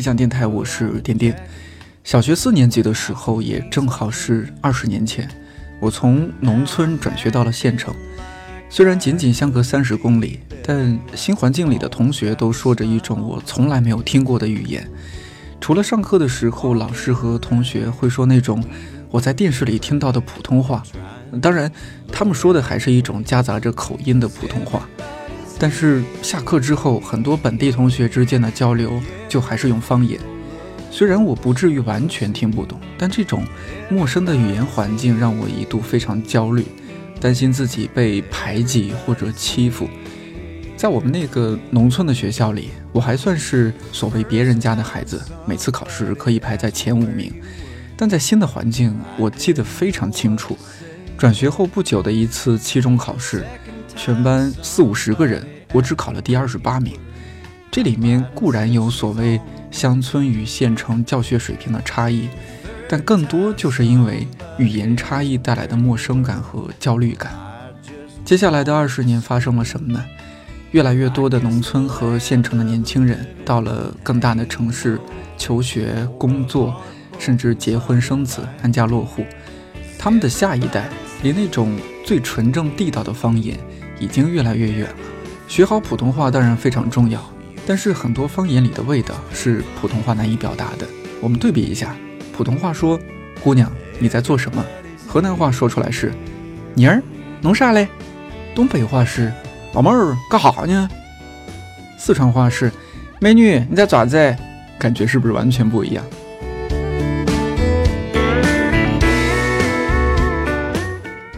看理想电台，我是点点。小学四年级的时候，也正好是二十年前，我从农村转学到了县城。虽然仅仅相隔三十公里，但新环境里的同学都说着一种我从来没有听过的语言。除了上课的时候，老师和同学会说那种我在电视里听到的普通话，当然，他们说的还是一种夹杂着口音的普通话。但是下课之后，很多本地同学之间的交流就还是用方言。虽然我不至于完全听不懂，但这种陌生的语言环境让我一度非常焦虑，担心自己被排挤或者欺负。在我们那个农村的学校里，我还算是所谓别人家的孩子，每次考试可以排在前五名。但在新的环境，我记得非常清楚。转学后不久的一次期中考试，全班四五十个人，我只考了第二十八名。这里面固然有所谓乡村与县城教学水平的差异，但更多就是因为语言差异带来的陌生感和焦虑感。接下来的二十年发生了什么呢？越来越多的农村和县城的年轻人到了更大的城市求学、工作，甚至结婚生子、安家落户。他们的下一代离那种最纯正地道的方言已经越来越远了。学好普通话当然非常重要，但是很多方言里的味道是普通话难以表达的。我们对比一下，普通话说“姑娘，你在做什么”，河南话说出来是“妮儿，弄啥嘞”，东北话是。老妹儿干哈呢？四川话是“美女你在爪子”，感觉是不是完全不一样？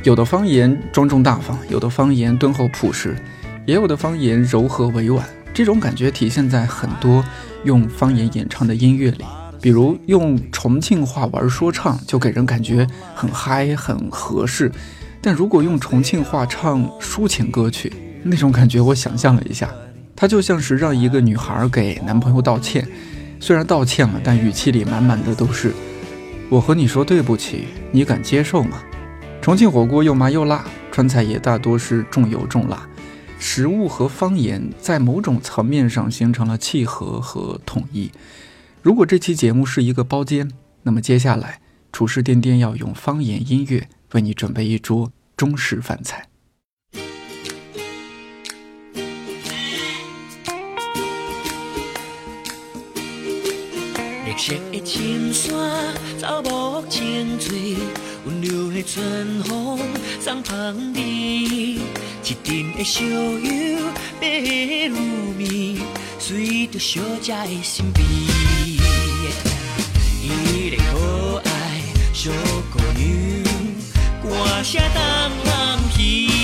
有的方言庄重大方，有的方言敦厚朴实，也有的方言柔和委婉。这种感觉体现在很多用方言演唱的音乐里，比如用重庆话玩说唱，就给人感觉很嗨、很合适。但如果用重庆话唱抒情歌曲，那种感觉，我想象了一下，它就像是让一个女孩给男朋友道歉，虽然道歉了，但语气里满满的都是“我和你说对不起，你敢接受吗？”重庆火锅又麻又辣，川菜也大多是重油重辣，食物和方言在某种层面上形成了契合和统一。如果这期节目是一个包间，那么接下来厨师颠颠要用方言音乐为你准备一桌中式饭菜。绿色的青山，草木青翠，温柔的春风送香味，一阵的小雨白如面，随着小姐的身边。一个可爱小姑娘，歌声动人耳。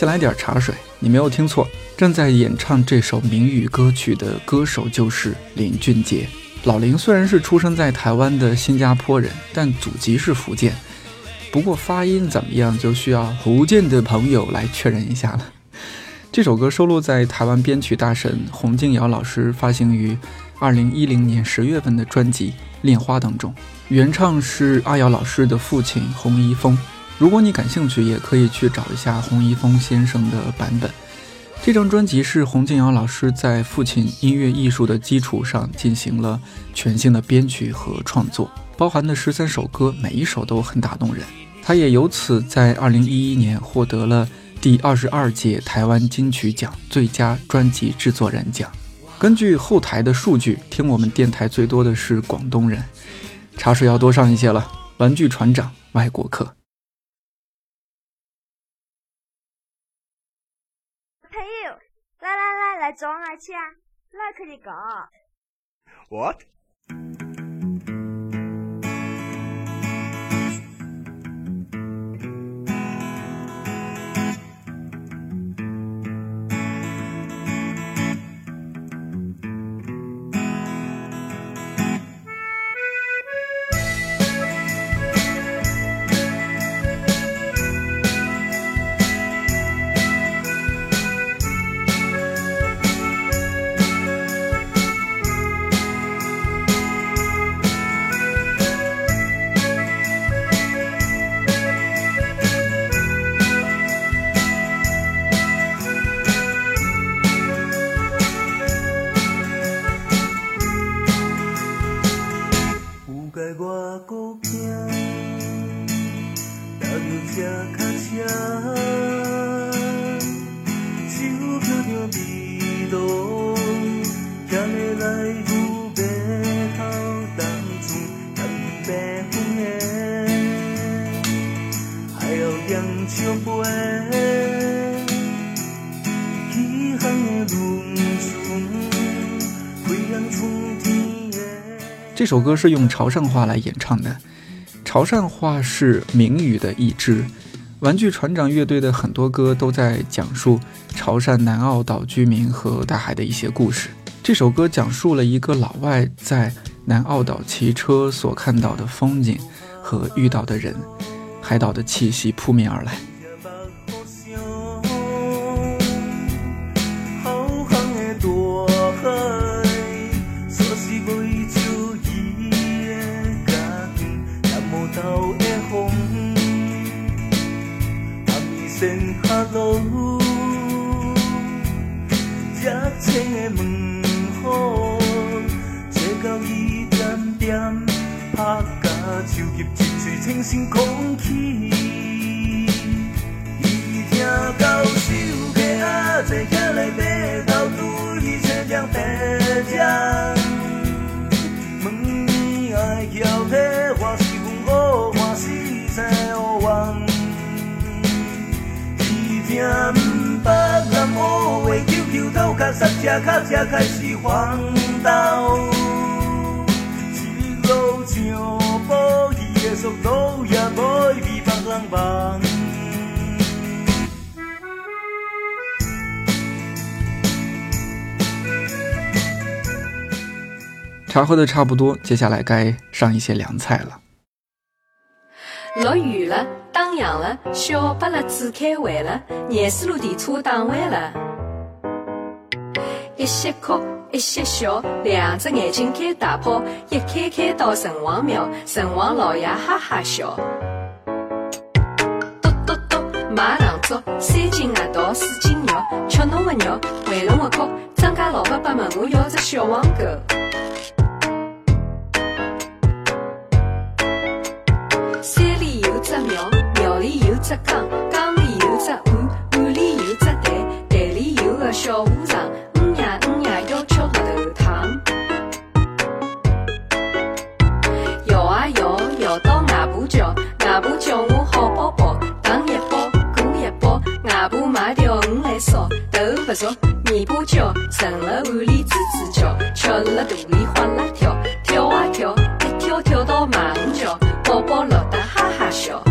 先来点茶水，你没有听错，正在演唱这首闽语歌曲的歌手就是林俊杰。老林虽然是出生在台湾的新加坡人，但祖籍是福建。不过发音怎么样，就需要福建的朋友来确认一下了。这首歌收录在台湾编曲大神洪敬尧老师发行于二零一零年十月份的专辑《恋花》当中，原唱是阿瑶老师的父亲洪一峰。如果你感兴趣，也可以去找一下洪一峰先生的版本。这张专辑是洪敬尧老师在父亲音乐艺术的基础上进行了全新的编曲和创作，包含的十三首歌，每一首都很打动人。他也由此在二零一一年获得了第二十二届台湾金曲奖最佳专辑制作人奖。根据后台的数据，听我们电台最多的是广东人，茶水要多上一些了。玩具船长，外国客。来装啊，去啊！那可以搞。What？首歌是用潮汕话来演唱的，潮汕话是闽语的译制。玩具船长乐队的很多歌都在讲述潮汕南澳岛居民和大海的一些故事。这首歌讲述了一个老外在南澳岛骑车所看到的风景和遇到的人，海岛的气息扑面而来。清新空气。伊听到手机啊，坐起来码头对车辆白将，问你爱晓得我是阮好欢喜在乌网。伊听北南乌话，QQ 头壳塞车卡车开始晃动，茶喝的差不多，接下来该上一些凉菜了。落雨了，打烊了，小巴拉子开会了，廿四路电车打完了。一些哭，一些笑，两只眼睛开大炮，一开开到城隍庙，城隍老爷哈哈笑。嘟嘟嘟，买糖粥，三斤核桃，四斤肉，吃侬的肉，回侬的口，张家老伯伯问我要只小黄狗。山里有只庙，庙里有只缸，缸里有只碗，碗里有只蛋，蛋里有个小和尚，不熟，尾巴叫，盛了碗里滋滋叫，吃了肚里哗啦跳，跳啊跳，一跳跳到马五桥，宝宝乐得哈哈笑。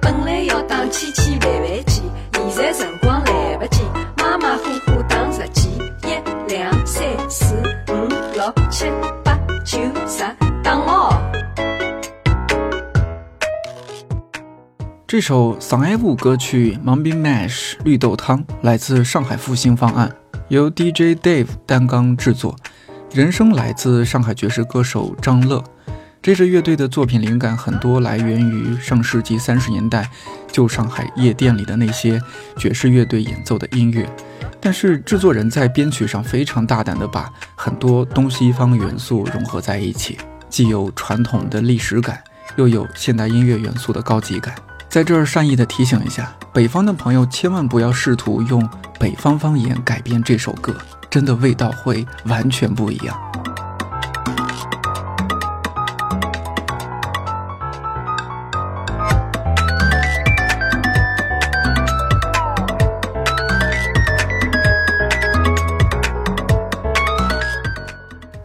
本来要打千千万万件，现在辰光来不及，马马虎虎打十件，一两三四五六七这首上海舞歌曲《Mummy Mash》绿豆汤来自上海复兴方案，由 DJ Dave 担纲制作，人声来自上海爵士歌手张乐。这支乐队的作品灵感很多来源于上世纪三十年代旧上海夜店里的那些爵士乐队演奏的音乐，但是制作人在编曲上非常大胆地把很多东西方元素融合在一起，既有传统的历史感，又有现代音乐元素的高级感。在这儿善意的提醒一下，北方的朋友千万不要试图用北方方言改编这首歌，真的味道会完全不一样。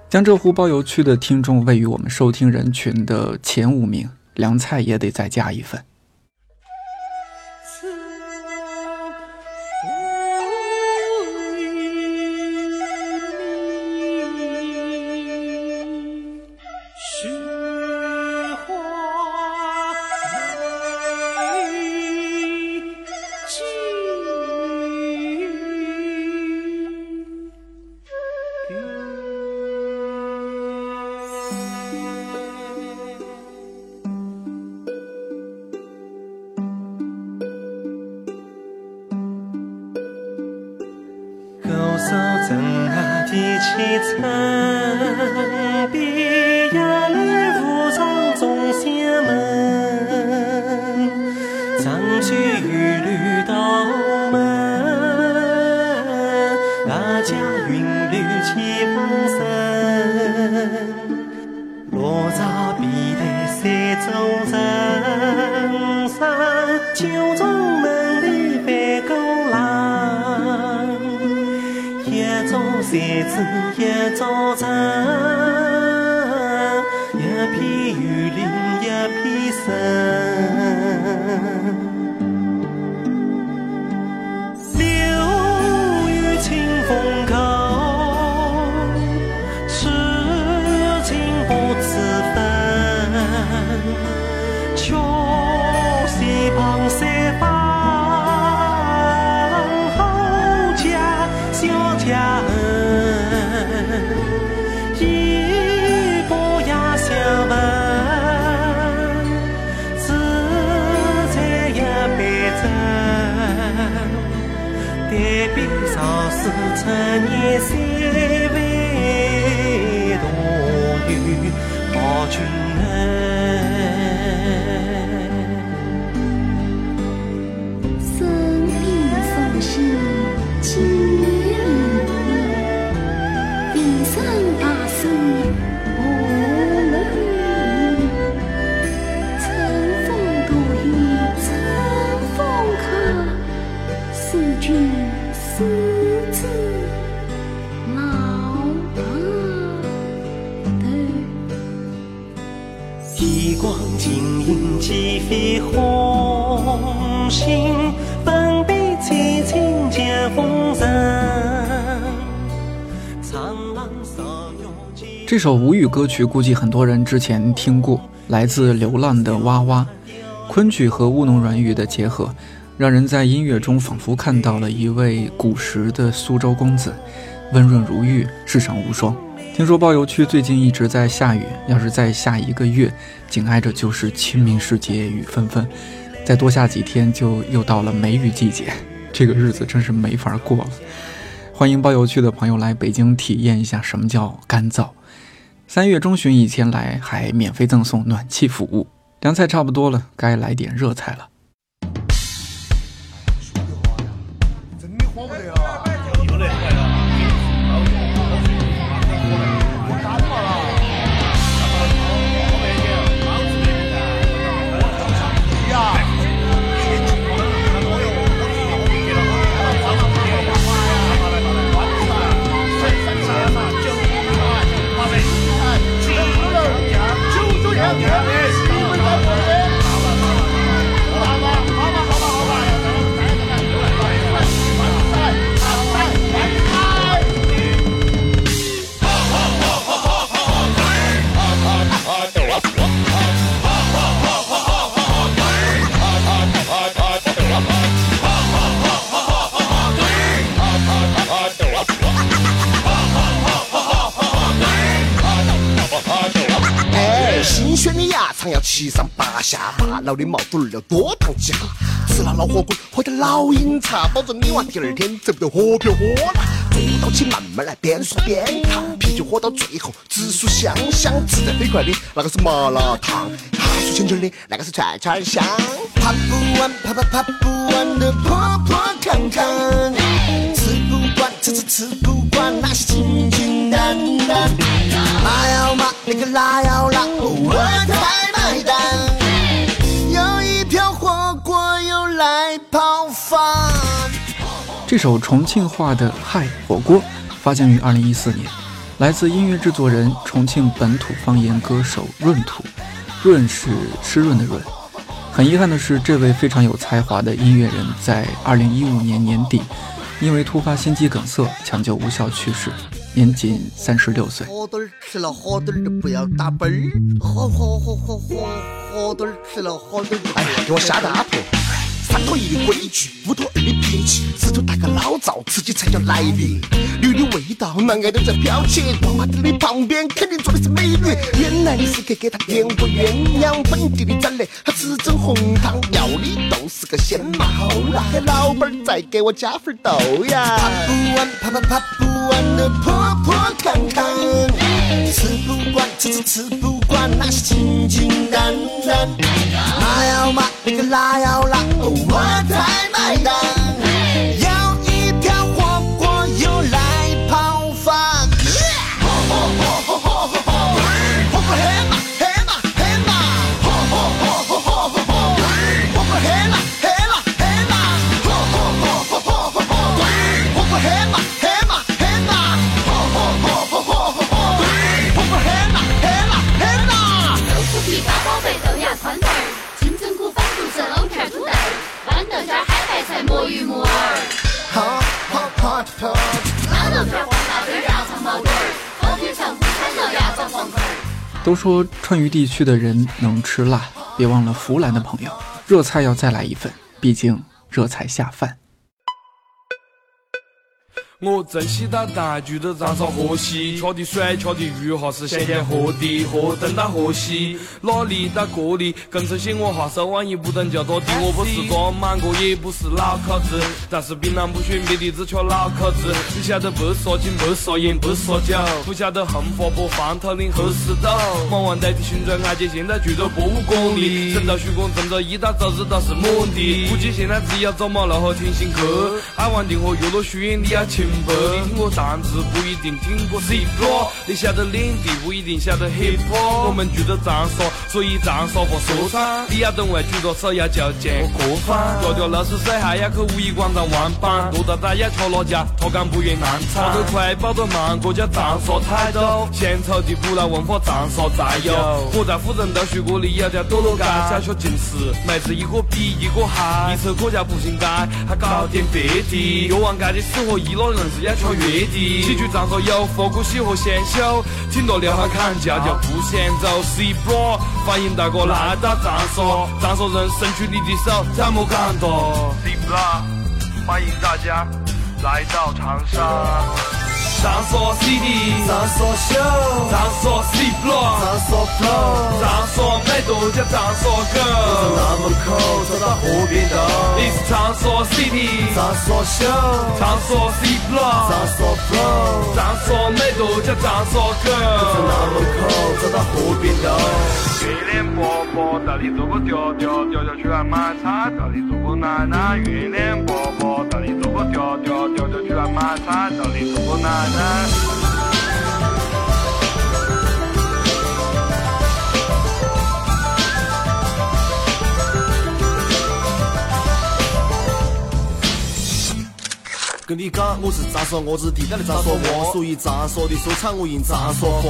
江浙沪包邮区的听众位于我们收听人群的前五名，凉菜也得再加一份。待笔少时趁年三万多有报君恩。这首无语歌曲估计很多人之前听过，来自流浪的蛙蛙，昆曲和乌侬软语的结合，让人在音乐中仿佛看到了一位古时的苏州公子，温润如玉，世上无双。听说包邮区最近一直在下雨，要是再下一个月，紧挨着就是清明时节雨纷纷，再多下几天就又到了梅雨季节，这个日子真是没法过了。欢迎包邮区的朋友来北京体验一下什么叫干燥。三月中旬以前来还免费赠送暖气服务。凉菜差不多了，该来点热菜了。选，的鸭肠要七上八下，八老的毛肚儿要多烫几下，吃了老火锅，喝点老鹰茶，保证你娃第二天走不得活皮活啦。坐到起慢慢来，边说边烫，啤酒喝到最后紫薯香香，吃得飞快的那个是麻辣烫，哈数清清的那个是串串香，爬不完，爬爬爬不完的坡坡坎坎，吃不惯，吃吃吃不惯那些清清淡淡。辣要辣，那个辣要辣，我才买单。有一瓢火锅又来泡饭。这首重庆话的《嗨火锅》发行于二零一四年，来自音乐制作人重庆本土方言歌手闰土，润是湿润的润。很遗憾的是，这位非常有才华的音乐人在二零一五年年底因为突发心肌梗塞抢救无效去世，年仅三十六岁。火墩儿吃了火墩儿就不要打奔儿，火火火火火火墩儿吃了火墩儿哎呀，给我下大坨。三拖一的规矩，五拖二的脾气，四拖大个老赵，自己才叫来历。女的味道，男爱都在飘起，王八蛋的旁边肯定坐的是美女。原来你是给给他点过鸳鸯，本地的崽嘞，他只蒸红汤，要的都是个鲜马猴啦。给老板儿再给我加份豆呀。爬不完，爬爬爬不完的那是清清淡淡。妈呀妈，你个拉呀！都说川渝地区的人能吃辣，别忘了湖南的朋友，热菜要再来一份，毕竟热菜下饭。我正喜到大巨头长沙河西，吃的水，吃的鱼哈是咸咸河的，河东到河西，哪里到这里，更熟悉我哈手腕一不等叫做的。我不是装满哥，也不是老口子，但是槟榔不选别的只吃老口子。你晓得白沙井，白沙烟，白沙酒，不晓得红花坡黄土岭黑石头。马王代替寻找案件，现在住在博物馆里，郑州徐广正着一到周日都是满的。估计现在只有走马路后听新歌，海王定和岳麓勋你要清你听过弹子不一定听过 C 歌你晓得领地不一定晓得 hip hop。我们住在长沙，所以长沙话说唱。你要懂外举着手要叫见我过番，条条漏水水还要去五一广场玩板，多大大要吃辣椒，他讲不愿难产。跑得快跑得慢，国家长沙态度，献丑的。古老文化长沙再有。我在富人都学过里有条堕落街，小学近视，妹子一个比一个嗨，一侧可叫步行街，还搞点别的。越王街的。适合一老人是要吃月的。喜剧长沙有复古喜和鲜秀，挺多刘海砍价就不嫌走。C bro，欢迎大哥来到长沙，长沙人伸出你的手，怎么感到？C bro，欢迎大家来到长沙。长沙 city，长沙秀，长沙 C block，长沙 flow，长沙美豆叫长沙狗。大门口走到河边头，你是长沙 city，长沙秀，长沙 C 长 block，沙 flow，长沙美豆叫长沙狗。大门口走到河边头。月亮伯伯到底做个调调，调调出来买菜，到底做个奶奶。月亮伯伯到底做个调调，调调出来买菜，到底做个奶奶。跟你讲，我是长沙我是地道的长沙话，属于长沙的说唱我用长沙话。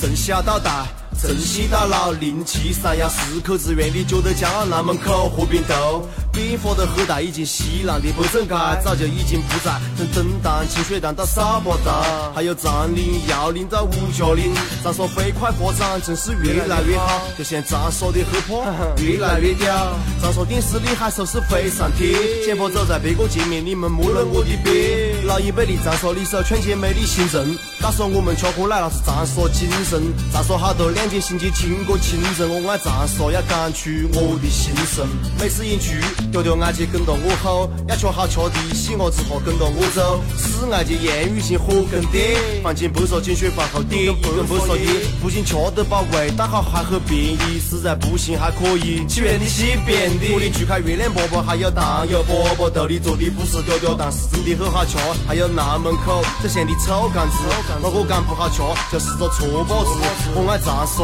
从小到大，从西到老，零七三幺四口之院里觉得骄傲，南门口河边头。变化的很大，已经西南的北正街早就已经不在，从东塘、清水塘到沙巴塘，还有长岭、耀岭到吴家岭，长沙飞快发展，真是越来越好，就像长沙的黑怕越来越屌。长沙电视里还说是飞上天，前方走在别个前面，你们摸了我的边。老一辈的长沙里手劝诫美丽新政，告诉我们吃喝来那是长沙精神。长沙好多两件新街听过清晨，我爱长沙要讲出我的心声。每次演出，条条挨姐跟着我吼，要吃好吃的，喜鹅之后跟着我走。四挨姐燕雨性火跟点，放进不说进血饭后点，一根不说的，不仅吃得饱，味道好还很便宜，实在不行还可以起源的西边的。我的去开月亮粑粑，还有糖油饽饽，豆里做的不是条条，但是真的很好吃。还有南门口这咸的臭干子，那个干不好吃，就是个臭包子。我爱长沙，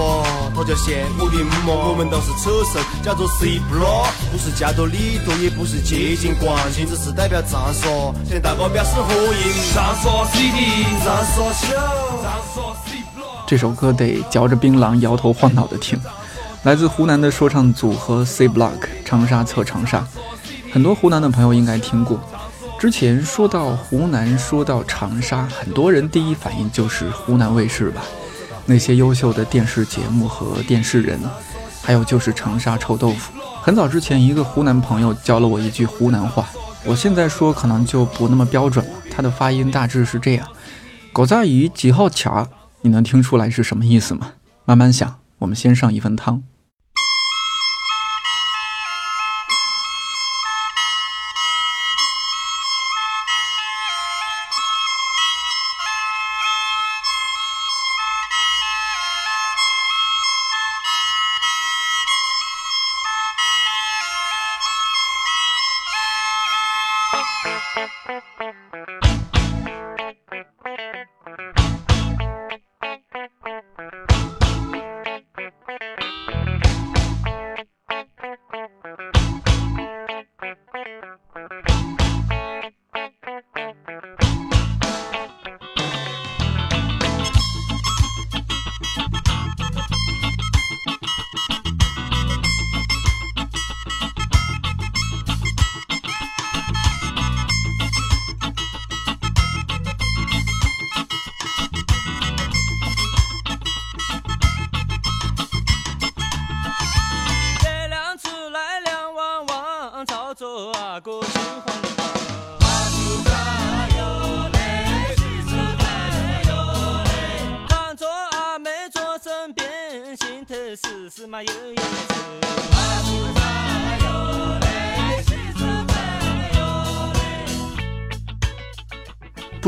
它叫咸，我的妈，我们都是扯神，叫做 C block，不是叫做里多，也不是接近冠军，只是代表长沙，向大家表示欢迎。长沙 city，长沙秀，长沙 C block。这首歌得嚼着槟榔摇头晃脑的听。来自湖南的说唱组合 C Block，长沙测长沙，很多湖南的朋友应该听过。之前说到湖南，说到长沙，很多人第一反应就是湖南卫视吧，那些优秀的电视节目和电视人，还有就是长沙臭豆腐。很早之前，一个湖南朋友教了我一句湖南话，我现在说可能就不那么标准了。它的发音大致是这样：狗杂鱼几号卡？你能听出来是什么意思吗？慢慢想，我们先上一份汤。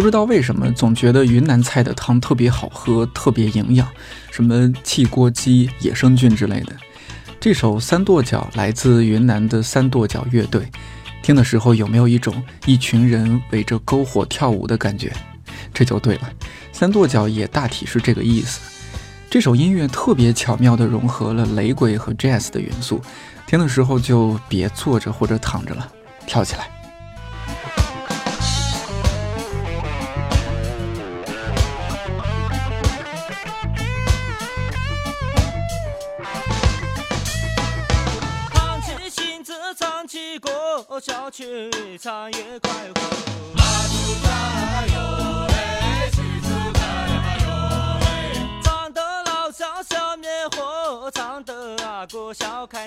不知道为什么，总觉得云南菜的汤特别好喝，特别营养，什么汽锅鸡、野生菌之类的。这首《三跺脚》来自云南的三跺脚乐队，听的时候有没有一种一群人围着篝火跳舞的感觉？这就对了，三跺脚也大体是这个意思。这首音乐特别巧妙地融合了雷鬼和 jazz 的元素，听的时候就别坐着或者躺着了，跳起来。去唱越快活。马祖加油嘞，西祖加油嘞，唱得老像小灭火，唱得阿哥笑开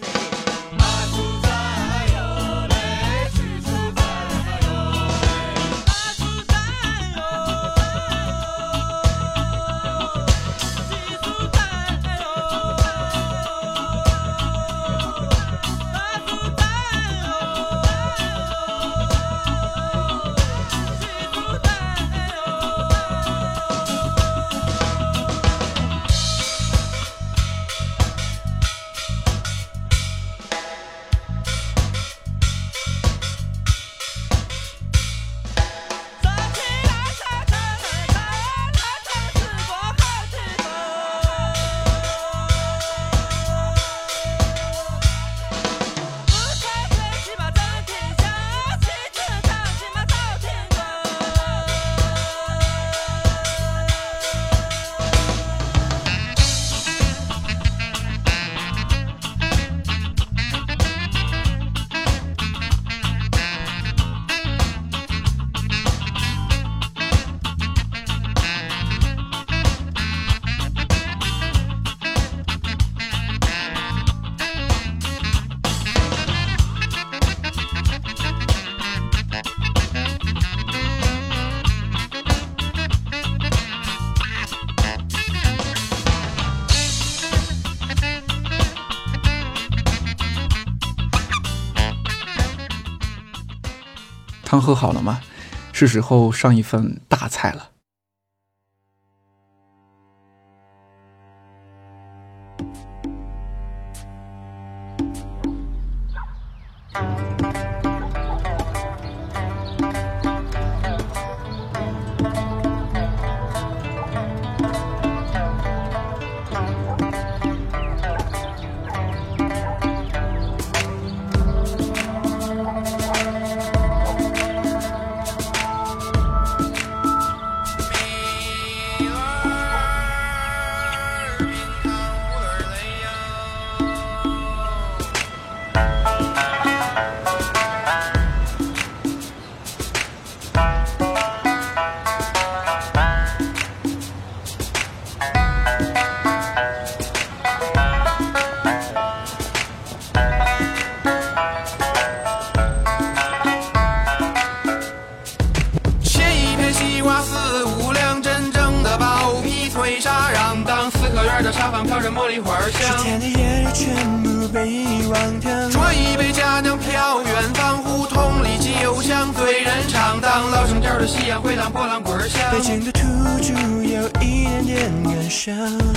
喝好了吗？是时候上一份大菜了。想。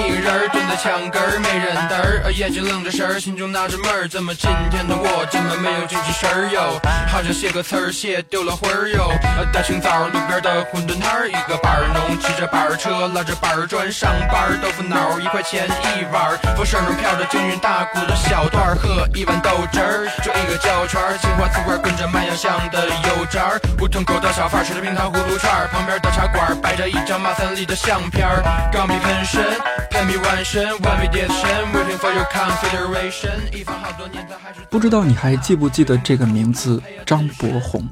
一个人蹲在墙根儿，没人搭儿，眼睛愣着神儿，心中纳着闷儿，怎么今天的我这么没有精气神儿哟？好像写个词儿写丢了魂儿哟。大清早路边的馄饨摊儿，一个板儿农骑着板儿车，拉着板儿砖上班儿，豆腐脑一块钱一碗儿，风扇中飘着京韵大鼓的小段儿，喝一碗豆汁儿，就一个胶圈儿，青花瓷罐儿跟着麦芽香的油渣儿，胡同口的小贩儿吃着冰糖葫芦串儿，旁边的茶馆儿摆着一张马三立的相片儿，钢笔喷身，喷笔完身，完美叠身，waiting for your consideration，一放好多年它还是。不知道你还记不记得这个名字张博宏，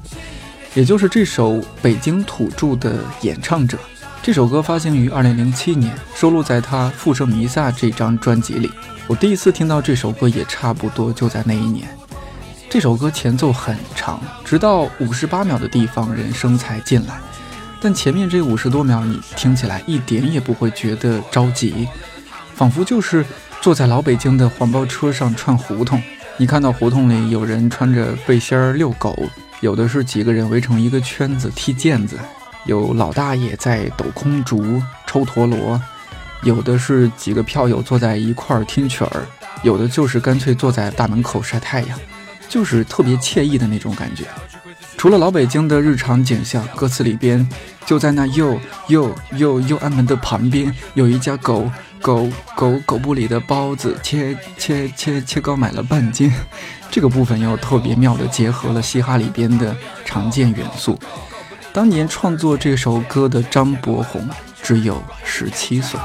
也就是这首《北京土著》的演唱者。这首歌发行于2007年，收录在他《富士弥撒》这张专辑里。我第一次听到这首歌也差不多就在那一年。这首歌前奏很长，直到五十八秒的地方人声才进来，但前面这五十多秒你听起来一点也不会觉得着急，仿佛就是坐在老北京的黄包车上串胡同。你看到胡同里有人穿着背心儿遛狗，有的是几个人围成一个圈子踢毽子，有老大爷在抖空竹、抽陀螺，有的是几个票友坐在一块儿听曲儿，有的就是干脆坐在大门口晒太阳。就是特别惬意的那种感觉。除了老北京的日常景象，歌词里边就在那右右右右安门的旁边有一家狗狗狗狗部里的包子切切切切糕买了半斤，这个部分又特别妙的结合了嘻哈里边的常见元素。当年创作这首歌的张博宏只有十七岁。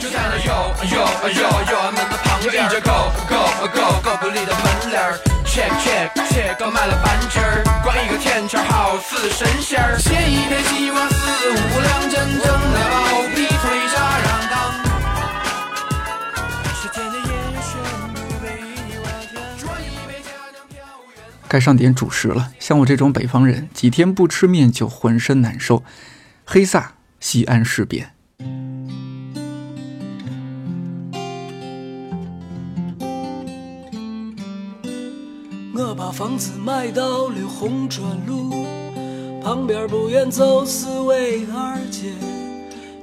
就在那右右右右安门的旁边，，check check check，刚买了半斤儿，挂一个天签儿，好似神仙儿。写一篇西瓜四五两，真正的毛笔推沙让当。是天的眼神，为你外天，说一杯家乡飘远。该上点主食了。像我这种北方人，几天不吃面就浑身难受。黑撒西安事变。房子买到了红砖路，旁边不远走四维二街，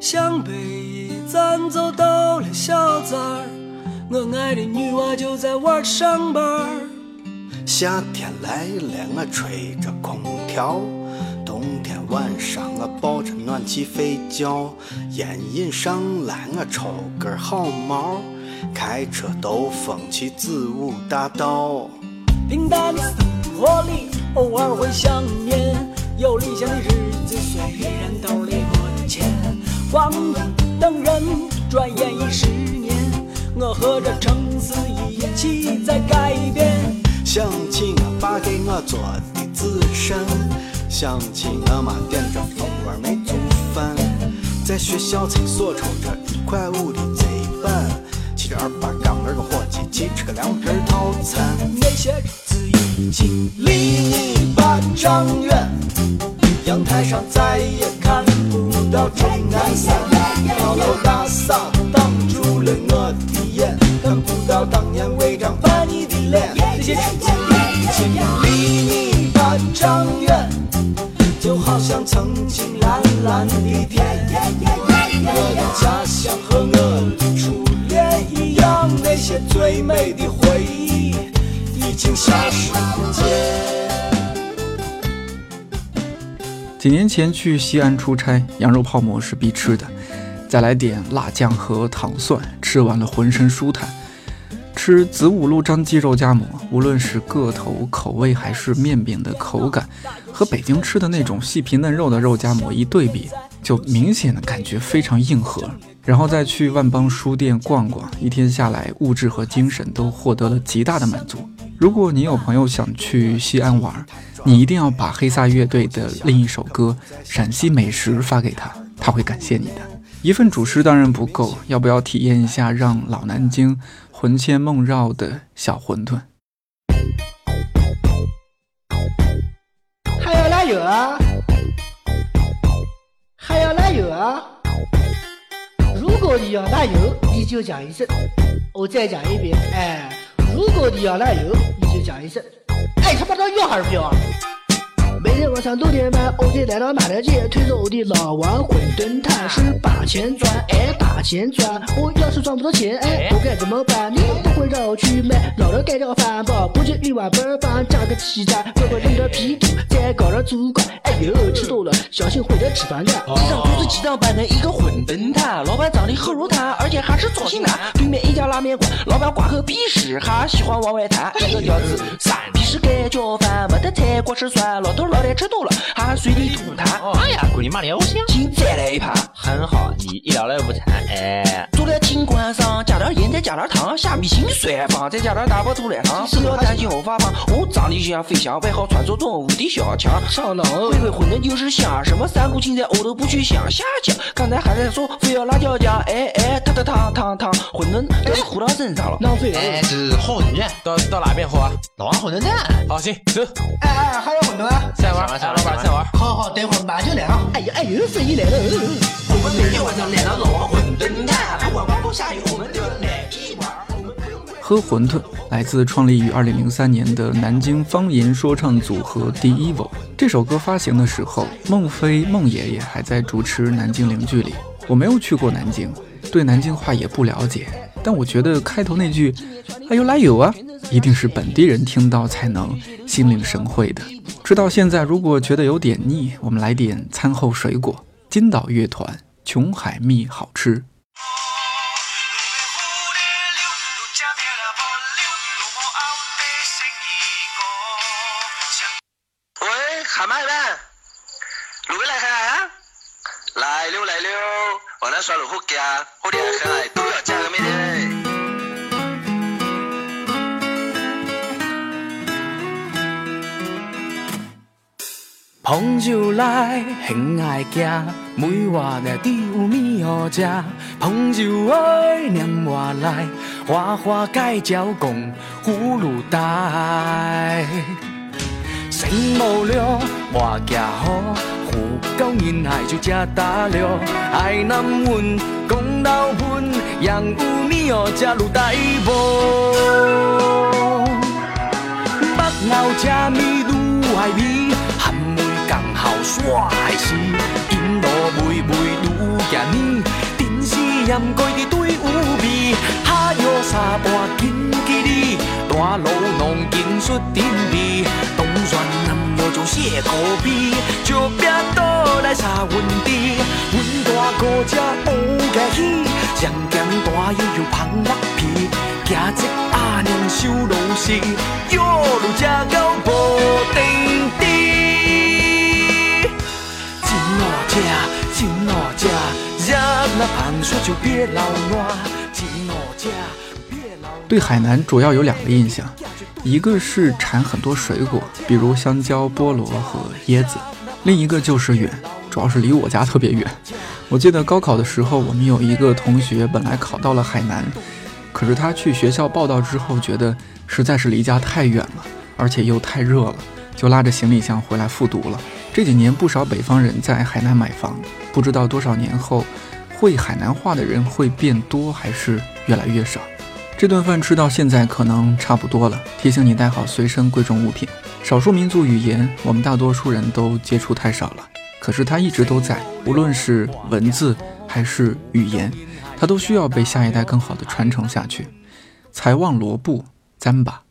向北一站走到了小寨儿，我爱的女娃就在玩上班儿。夏天来了，我吹着空调；冬天晚上我抱着暖气睡觉。烟瘾上来，我抽根好毛，开车兜风去子午大道。平淡的生活里，偶尔会想念有理想的日子，虽然兜里没钱。荒地等人，转眼已十年，我和这城市一起在改变。想起我爸给我做的紫参，想起我妈点着蜂窝煤做饭，在学校厕所抽着一块五的贼板，骑着二八杠儿个伙计去吃个凉皮儿套餐。那些日子已经离你半丈远，阳台上再也看不到钟南山，高楼大厦挡住了我的眼，看不到当年违章把你的脸。那些日子已经离你半丈远，就好像曾经蓝蓝的天。我的家乡和我的，那些最美的回忆已经消失不见。几年前去西安出差，羊肉泡馍是必吃的，再来点辣酱和糖蒜，吃完了浑身舒坦。吃子午路张记肉夹馍，无论是个头、口味还是面饼的口感，和北京吃的那种细皮嫩肉的肉夹馍一对比，就明显的感觉非常硬核。然后再去万邦书店逛逛，一天下来，物质和精神都获得了极大的满足。如果你有朋友想去西安玩，你一定要把黑撒乐队的另一首歌《陕西美食》发给他，他会感谢你的。一份主食当然不够，要不要体验一下让老南京魂牵梦绕的小馄饨？还要奶油啊？还要奶油啊？如果你要奶油，你就讲一声。我再讲一遍，哎，如果你要奶油，你就讲一声。哎，他妈的要还是不要啊？每天晚上六点半，我就来到马条街，推着我的老王馄饨摊，是把钱赚，哎，钱赚。我要是赚不到钱，哎，我该怎么办？你不会让我去买老人盖这个饭吧，不就一碗白饭加个鸡蛋，要个扔点皮肚，再搞点猪肝。哎呦，吃多了小心会得吃反感。地上都是鸡蛋拌的一个馄饨摊，老板长得很如炭，而且还是重庆男。对面一家拉面馆，老板挂口鼻屎，还喜欢往外弹。这个屌丝，三皮是盖浇饭，没得菜光吃蒜，老头老太吃多了，还随地吐痰。哎呀，姑你妈的，我想请再来一盘。很好，你一聊了午餐，哎，做点青关上，加点盐，再加点糖，虾米青蒜放，再加点大白兔来汤，不要担心后发胖，我长得就像飞翔，外号传说中无敌小强。上脑，回回馄饨就是香，什么三股青菜我都不去想，瞎讲。刚才还在说非要辣椒酱，哎哎，烫烫烫烫烫，馄饨都是糊到身上了，浪费哎，这是好馄饨，到到哪边喝啊？老王馄饨蛋。好，行，走。哎哎，还有馄饨啊？再玩，哎，老板再玩。好好，等会儿马上就来啊！哎呀哎呦，生意来了！我们每天晚上来到老王馄喝馄饨来自创立于2003年的南京方言说唱组合 Devil。这首歌发行的时候，孟非孟爷爷还在主持南京零距离。我没有去过南京，对南京话也不了解，但我觉得开头那句“哎呦来有啊”，一定是本地人听到才能心领神会的。直到现在，如果觉得有点腻，我们来点餐后水果。金岛乐团《琼海蜜》好吃。喂，喊麦呗，路边来喊啊？来溜来溜，我那刷路虎家，好厉害，都朋友来很爱行，每晚的底有米好食。朋友爱念我来，花花盖脚公葫芦带。生无聊，我行好，胡狗人海就吃大了。爱南阮讲老喷，养有面哦吃卤大无。北澳吃米愈爱味，煞的是，因路妹妹愈行呢，真是盐过的对有味。哈哟三半紧记哩，大路弄紧出甜味，东山南药就谢口味，就别倒来三阮地，阮大哥吃乌家喜，上咸大叶又芳辣皮，行这阿娘收路时，哟路吃到无停。真好吃，真好吃，热那盘说就别老乱，真好吃。对海南主要有两个印象，一个是产很多水果，比如香蕉、菠萝和椰子；另一个就是远，主要是离我家特别远。我记得高考的时候，我们有一个同学本来考到了海南，可是他去学校报到之后，觉得实在是离家太远了，而且又太热了，就拉着行李箱回来复读了。这几年不少北方人在海南买房，不知道多少年后，会海南话的人会变多还是越来越少？这顿饭吃到现在可能差不多了，提醒你带好随身贵重物品。少数民族语言，我们大多数人都接触太少了，可是它一直都在，无论是文字还是语言，它都需要被下一代更好的传承下去。财旺罗布，糌粑。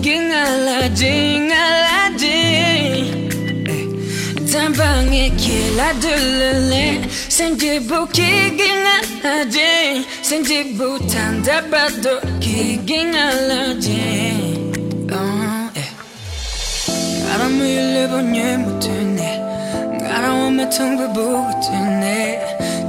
gagne Aladdin, Aladdin. D'un panier qu'il a de le lait, c'est un débo qui gagne Aladdin, c'est un débo tant d'abado qui gagne Aladdin. Oh, eh. 가람을 내보내 못했네 가라오면 텅을 보고 뜨네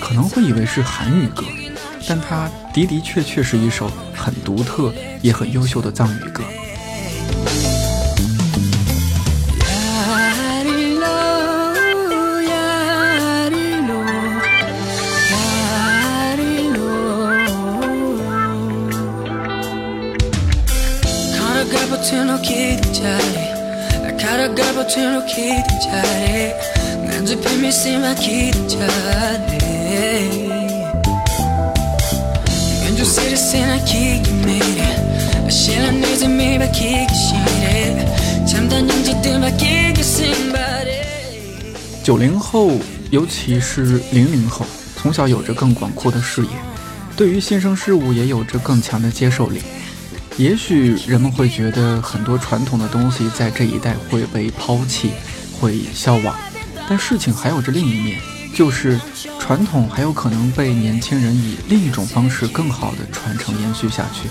可能会以为是韩语歌，但它的的确确是一首很独特也很优秀的藏语歌。 가라가 버튼 놓기 자리 가라가 버튼 놓기 자리 九零后尤其是零零后从小有着更广阔的视野对于新生事物也有着更强的接受力也许人们会觉得很多传统的东西在这一代会被抛弃会消亡。但事情还有着另一面就是传统还有可能被年轻人以另一种方式更好的传承延续下去。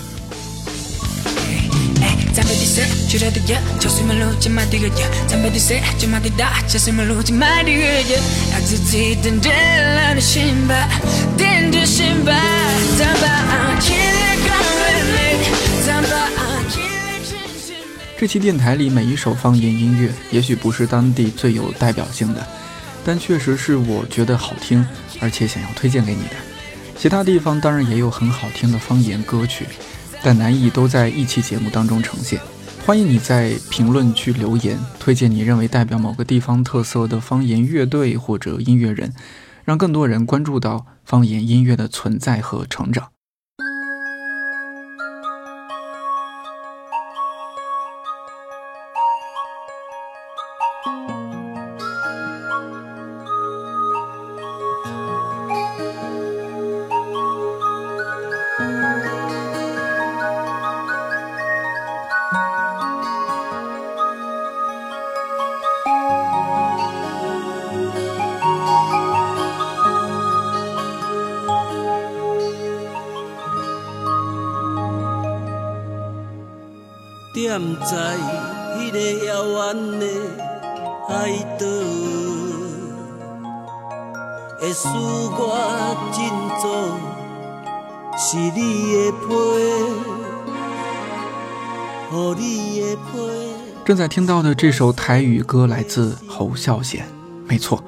这期电台里每一首方言音乐也许不是当地最有代表性的但确实是我觉得好听，而且想要推荐给你的。其他地方当然也有很好听的方言歌曲，但难以都在一期节目当中呈现。欢迎你在评论区留言，推荐你认为代表某个地方特色的方言乐队或者音乐人，让更多人关注到方言音乐的存在和成长。听到的这首台语歌来自侯孝贤，没错，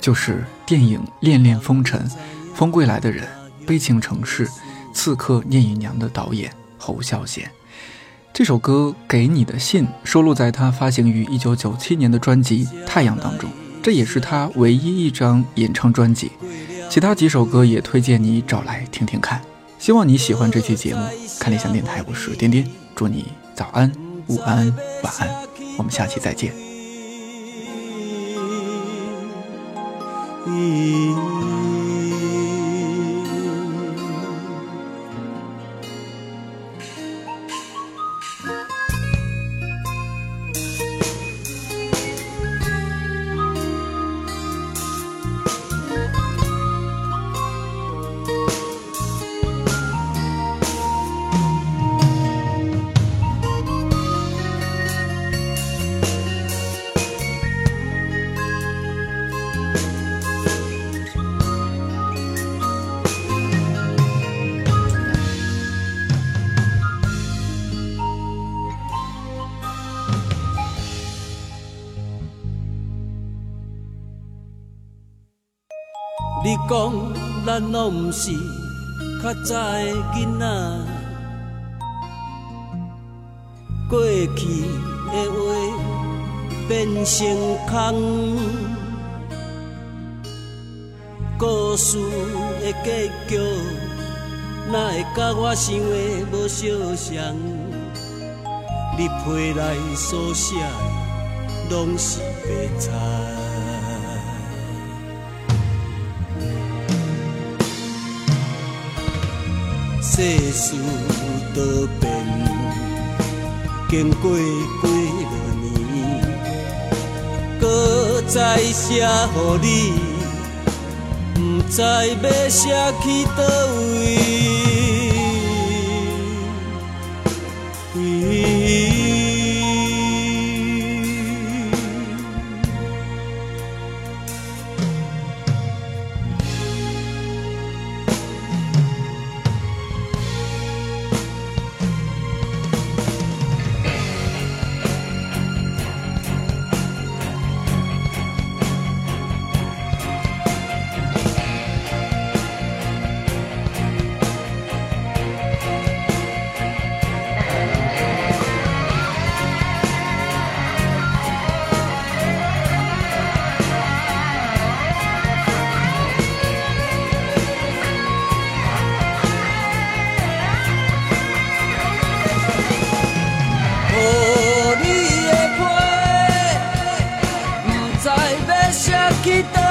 就是电影《恋恋风尘》《风归来的人》《悲情城市》《刺客聂隐娘》的导演侯孝贤。这首歌《给你的信》收录在他发行于1997年的专辑《太阳》当中，这也是他唯一一张演唱专辑。其他几首歌也推荐你找来听听看。希望你喜欢这期节目。看理想电台，我是颠颠，祝你早安、午安、晚安，我们下期再见。早的囡仔，过去的话变成空，故事的结局哪会甲我想的无相像？你批来所写的拢是白菜。世事多变，经过几多年，搁再写乎你，不知要写去叨位。期待